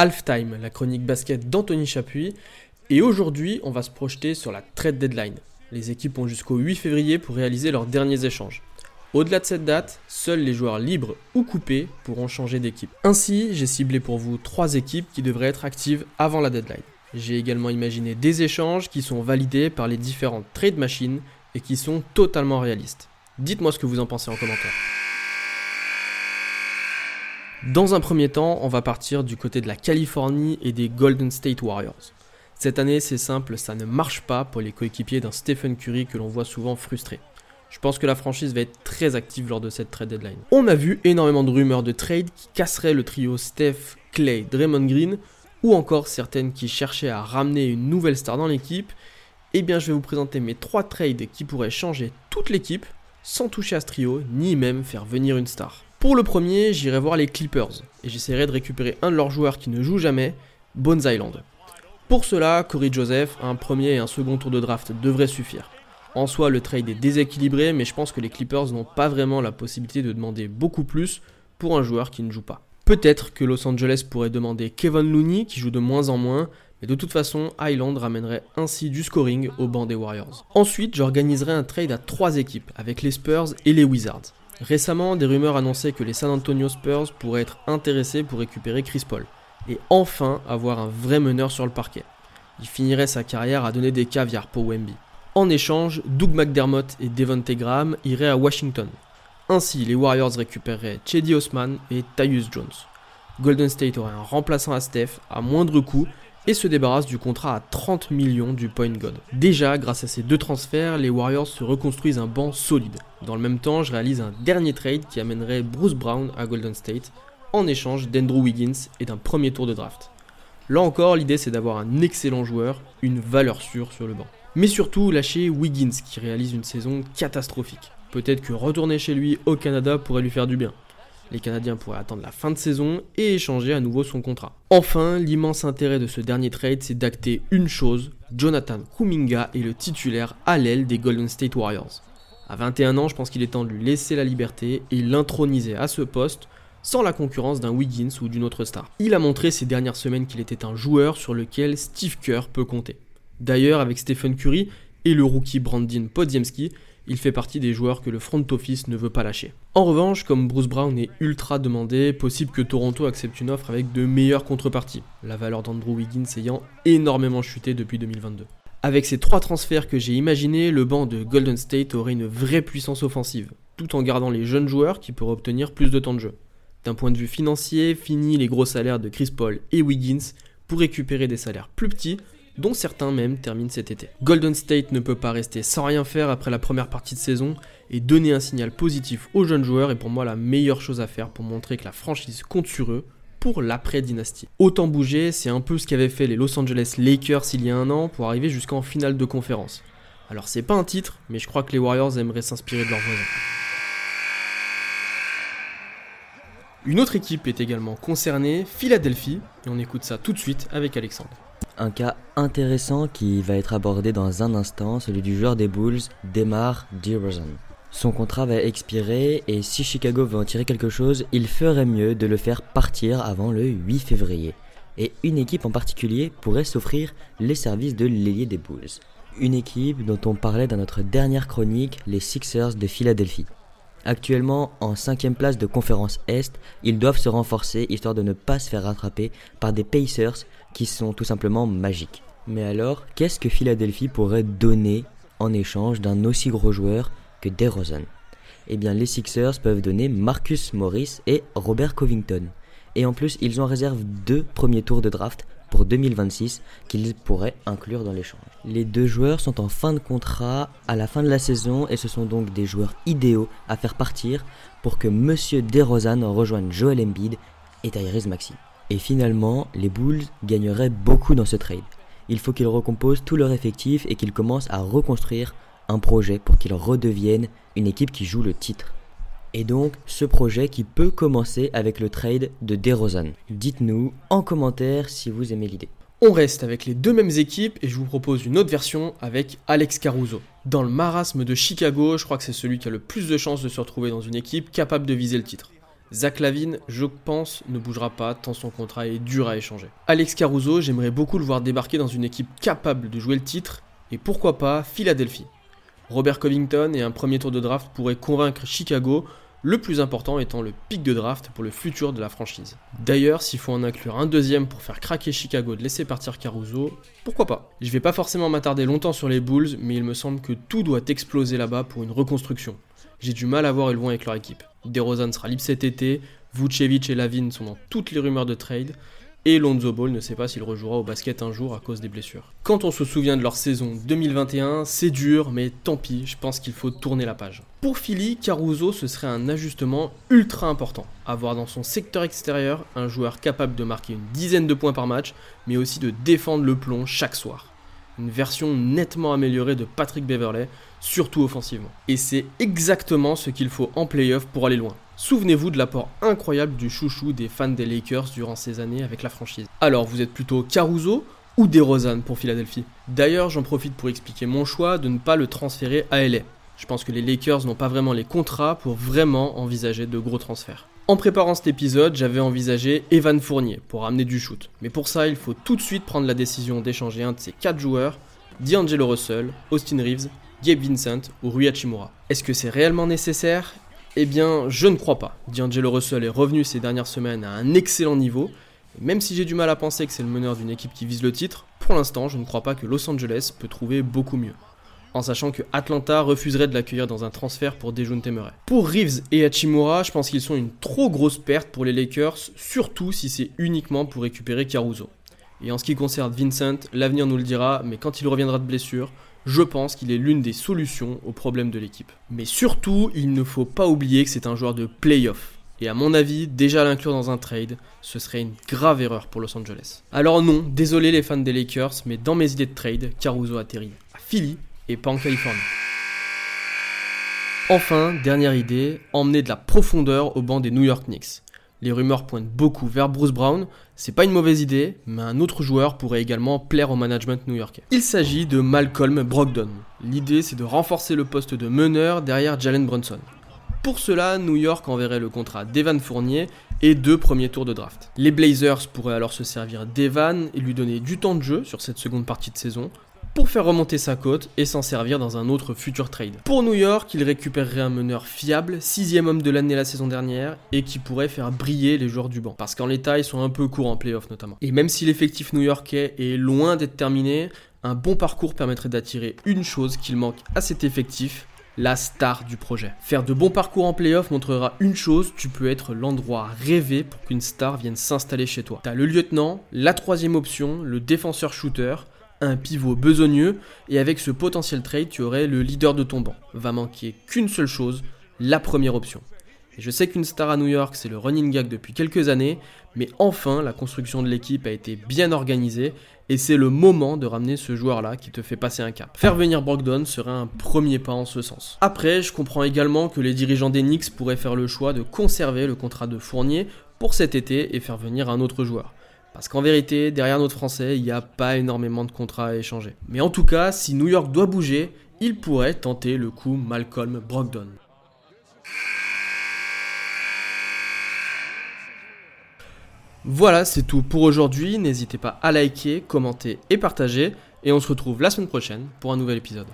Halftime, la chronique basket d'Anthony Chapuis. Et aujourd'hui, on va se projeter sur la trade deadline. Les équipes ont jusqu'au 8 février pour réaliser leurs derniers échanges. Au-delà de cette date, seuls les joueurs libres ou coupés pourront changer d'équipe. Ainsi, j'ai ciblé pour vous trois équipes qui devraient être actives avant la deadline. J'ai également imaginé des échanges qui sont validés par les différentes trade machines et qui sont totalement réalistes. Dites-moi ce que vous en pensez en commentaire. Dans un premier temps, on va partir du côté de la Californie et des Golden State Warriors. Cette année, c'est simple, ça ne marche pas pour les coéquipiers d'un Stephen Curry que l'on voit souvent frustré. Je pense que la franchise va être très active lors de cette trade deadline. On a vu énormément de rumeurs de trade qui casseraient le trio Steph, Clay, Draymond Green, ou encore certaines qui cherchaient à ramener une nouvelle star dans l'équipe. Eh bien, je vais vous présenter mes trois trades qui pourraient changer toute l'équipe sans toucher à ce trio, ni même faire venir une star. Pour le premier, j'irai voir les Clippers et j'essaierai de récupérer un de leurs joueurs qui ne joue jamais, Bones Island. Pour cela, Corey Joseph, un premier et un second tour de draft devraient suffire. En soi, le trade est déséquilibré, mais je pense que les Clippers n'ont pas vraiment la possibilité de demander beaucoup plus pour un joueur qui ne joue pas. Peut-être que Los Angeles pourrait demander Kevin Looney, qui joue de moins en moins, mais de toute façon, Island ramènerait ainsi du scoring au banc des Warriors. Ensuite, j'organiserai un trade à trois équipes, avec les Spurs et les Wizards. Récemment, des rumeurs annonçaient que les San Antonio Spurs pourraient être intéressés pour récupérer Chris Paul, et enfin avoir un vrai meneur sur le parquet. Il finirait sa carrière à donner des caviars pour Wemby. En échange, Doug McDermott et Devontae Graham iraient à Washington. Ainsi, les Warriors récupéreraient Chedi Osman et Tyus Jones. Golden State aurait un remplaçant à Steph à moindre coût et se débarrasse du contrat à 30 millions du Point God. Déjà, grâce à ces deux transferts, les Warriors se reconstruisent un banc solide. Dans le même temps, je réalise un dernier trade qui amènerait Bruce Brown à Golden State en échange d'Andrew Wiggins et d'un premier tour de draft. Là encore, l'idée c'est d'avoir un excellent joueur, une valeur sûre sur le banc mais surtout lâcher Wiggins qui réalise une saison catastrophique. Peut-être que retourner chez lui au Canada pourrait lui faire du bien. Les Canadiens pourraient attendre la fin de saison et échanger à nouveau son contrat. Enfin, l'immense intérêt de ce dernier trade, c'est d'acter une chose, Jonathan Kuminga est le titulaire à l'aile des Golden State Warriors. À 21 ans, je pense qu'il est temps de lui laisser la liberté et l'introniser à ce poste sans la concurrence d'un Wiggins ou d'une autre star. Il a montré ces dernières semaines qu'il était un joueur sur lequel Steve Kerr peut compter. D'ailleurs, avec Stephen Curry et le rookie Brandon Podziemski, il fait partie des joueurs que le front office ne veut pas lâcher. En revanche, comme Bruce Brown est ultra demandé, possible que Toronto accepte une offre avec de meilleures contreparties, la valeur d'Andrew Wiggins ayant énormément chuté depuis 2022. Avec ces trois transferts que j'ai imaginés, le banc de Golden State aurait une vraie puissance offensive, tout en gardant les jeunes joueurs qui pourraient obtenir plus de temps de jeu. D'un point de vue financier, fini les gros salaires de Chris Paul et Wiggins pour récupérer des salaires plus petits dont certains même terminent cet été. Golden State ne peut pas rester sans rien faire après la première partie de saison et donner un signal positif aux jeunes joueurs est pour moi la meilleure chose à faire pour montrer que la franchise compte sur eux pour l'après-dynastie. Autant bouger, c'est un peu ce qu'avaient fait les Los Angeles Lakers il y a un an pour arriver jusqu'en finale de conférence. Alors c'est pas un titre, mais je crois que les Warriors aimeraient s'inspirer de leurs voisins. Une autre équipe est également concernée, Philadelphie, et on écoute ça tout de suite avec Alexandre un cas intéressant qui va être abordé dans un instant, celui du joueur des Bulls, Demar DeRozan. Son contrat va expirer et si Chicago veut en tirer quelque chose, il ferait mieux de le faire partir avant le 8 février. Et une équipe en particulier pourrait s'offrir les services de l'ailier des Bulls. Une équipe dont on parlait dans notre dernière chronique, les Sixers de Philadelphie. Actuellement en cinquième place de conférence Est, ils doivent se renforcer histoire de ne pas se faire rattraper par des Pacers qui sont tout simplement magiques. Mais alors, qu'est-ce que Philadelphie pourrait donner en échange d'un aussi gros joueur que DeRozan? Eh bien, les Sixers peuvent donner Marcus Morris et Robert Covington. Et en plus, ils ont en réserve deux premiers tours de draft pour 2026 qu'ils pourraient inclure dans l'échange. Les deux joueurs sont en fin de contrat à la fin de la saison et ce sont donc des joueurs idéaux à faire partir pour que Monsieur DeRozan rejoigne Joel Embiid et Tyrese Maxi. Et finalement, les Bulls gagneraient beaucoup dans ce trade. Il faut qu'ils recomposent tout leur effectif et qu'ils commencent à reconstruire un projet pour qu'ils redeviennent une équipe qui joue le titre. Et donc, ce projet qui peut commencer avec le trade de DeRozan. Dites-nous en commentaire si vous aimez l'idée. On reste avec les deux mêmes équipes et je vous propose une autre version avec Alex Caruso. Dans le marasme de Chicago, je crois que c'est celui qui a le plus de chances de se retrouver dans une équipe capable de viser le titre. Zach Lavine, je pense, ne bougera pas tant son contrat est dur à échanger. Alex Caruso, j'aimerais beaucoup le voir débarquer dans une équipe capable de jouer le titre, et pourquoi pas Philadelphie. Robert Covington et un premier tour de draft pourraient convaincre Chicago, le plus important étant le pic de draft pour le futur de la franchise. D'ailleurs, s'il faut en inclure un deuxième pour faire craquer Chicago de laisser partir Caruso, pourquoi pas? Je vais pas forcément m'attarder longtemps sur les Bulls, mais il me semble que tout doit exploser là-bas pour une reconstruction. J'ai du mal à voir loin avec leur équipe. DeRozan sera libre cet été, Vucevic et Lavin sont dans toutes les rumeurs de trade, et Lonzo Ball ne sait pas s'il rejouera au basket un jour à cause des blessures. Quand on se souvient de leur saison 2021, c'est dur, mais tant pis, je pense qu'il faut tourner la page. Pour Philly, Caruso, ce serait un ajustement ultra important. Avoir dans son secteur extérieur un joueur capable de marquer une dizaine de points par match, mais aussi de défendre le plomb chaque soir une version nettement améliorée de Patrick Beverley, surtout offensivement. Et c'est exactement ce qu'il faut en playoff pour aller loin. Souvenez-vous de l'apport incroyable du chouchou des fans des Lakers durant ces années avec la franchise. Alors, vous êtes plutôt Caruso ou DeRozan pour Philadelphie? D'ailleurs, j'en profite pour expliquer mon choix de ne pas le transférer à LA. Je pense que les Lakers n'ont pas vraiment les contrats pour vraiment envisager de gros transferts. En préparant cet épisode, j'avais envisagé Evan Fournier pour amener du shoot. Mais pour ça, il faut tout de suite prendre la décision d'échanger un de ces 4 joueurs, D'Angelo Russell, Austin Reeves, Gabe Vincent ou Rui Hachimura. Est-ce que c'est réellement nécessaire? Eh bien, je ne crois pas. D'Angelo Russell est revenu ces dernières semaines à un excellent niveau. Et même si j'ai du mal à penser que c'est le meneur d'une équipe qui vise le titre, pour l'instant, je ne crois pas que Los Angeles peut trouver beaucoup mieux en sachant que Atlanta refuserait de l'accueillir dans un transfert pour Dejounte Murray. Pour Reeves et Hachimura, je pense qu'ils sont une trop grosse perte pour les Lakers, surtout si c'est uniquement pour récupérer Caruso. Et en ce qui concerne Vincent, l'avenir nous le dira, mais quand il reviendra de blessure, je pense qu'il est l'une des solutions aux problèmes de l'équipe. Mais surtout, il ne faut pas oublier que c'est un joueur de playoff. Et à mon avis, déjà l'inclure dans un trade, ce serait une grave erreur pour Los Angeles. Alors non, désolé les fans des Lakers, mais dans mes idées de trade, Caruso atterrit à Philly et pas en Californie. Enfin, dernière idée, emmener de la profondeur au banc des New York Knicks. Les rumeurs pointent beaucoup vers Bruce Brown, c'est pas une mauvaise idée, mais un autre joueur pourrait également plaire au management new-yorkais. Il s'agit de Malcolm Brogdon. L'idée c'est de renforcer le poste de meneur derrière Jalen Brunson. Pour cela, New York enverrait le contrat d'Evan Fournier et deux premiers tours de draft. Les Blazers pourraient alors se servir d'Evan et lui donner du temps de jeu sur cette seconde partie de saison, pour faire remonter sa cote et s'en servir dans un autre futur trade. Pour New York, il récupérerait un meneur fiable, sixième homme de l'année la saison dernière, et qui pourrait faire briller les joueurs du banc. Parce qu'en l'état, ils sont un peu courts en playoff notamment. Et même si l'effectif new-yorkais est loin d'être terminé, un bon parcours permettrait d'attirer une chose qu'il manque à cet effectif, la star du projet. Faire de bons parcours en playoff montrera une chose, tu peux être l'endroit rêvé pour qu'une star vienne s'installer chez toi. T'as le lieutenant, la troisième option, le défenseur shooter, un pivot besogneux, et avec ce potentiel trade, tu aurais le leader de ton banc. Va manquer qu'une seule chose, la première option. Et je sais qu'une star à New York, c'est le running gag depuis quelques années, mais enfin, la construction de l'équipe a été bien organisée, et c'est le moment de ramener ce joueur-là qui te fait passer un cap. Faire venir Brogdon serait un premier pas en ce sens. Après, je comprends également que les dirigeants des Knicks pourraient faire le choix de conserver le contrat de Fournier pour cet été et faire venir un autre joueur. Parce qu'en vérité, derrière notre français, il n'y a pas énormément de contrats à échanger. Mais en tout cas, si New York doit bouger, il pourrait tenter le coup Malcolm Brogdon. Voilà, c'est tout pour aujourd'hui. N'hésitez pas à liker, commenter et partager. Et on se retrouve la semaine prochaine pour un nouvel épisode.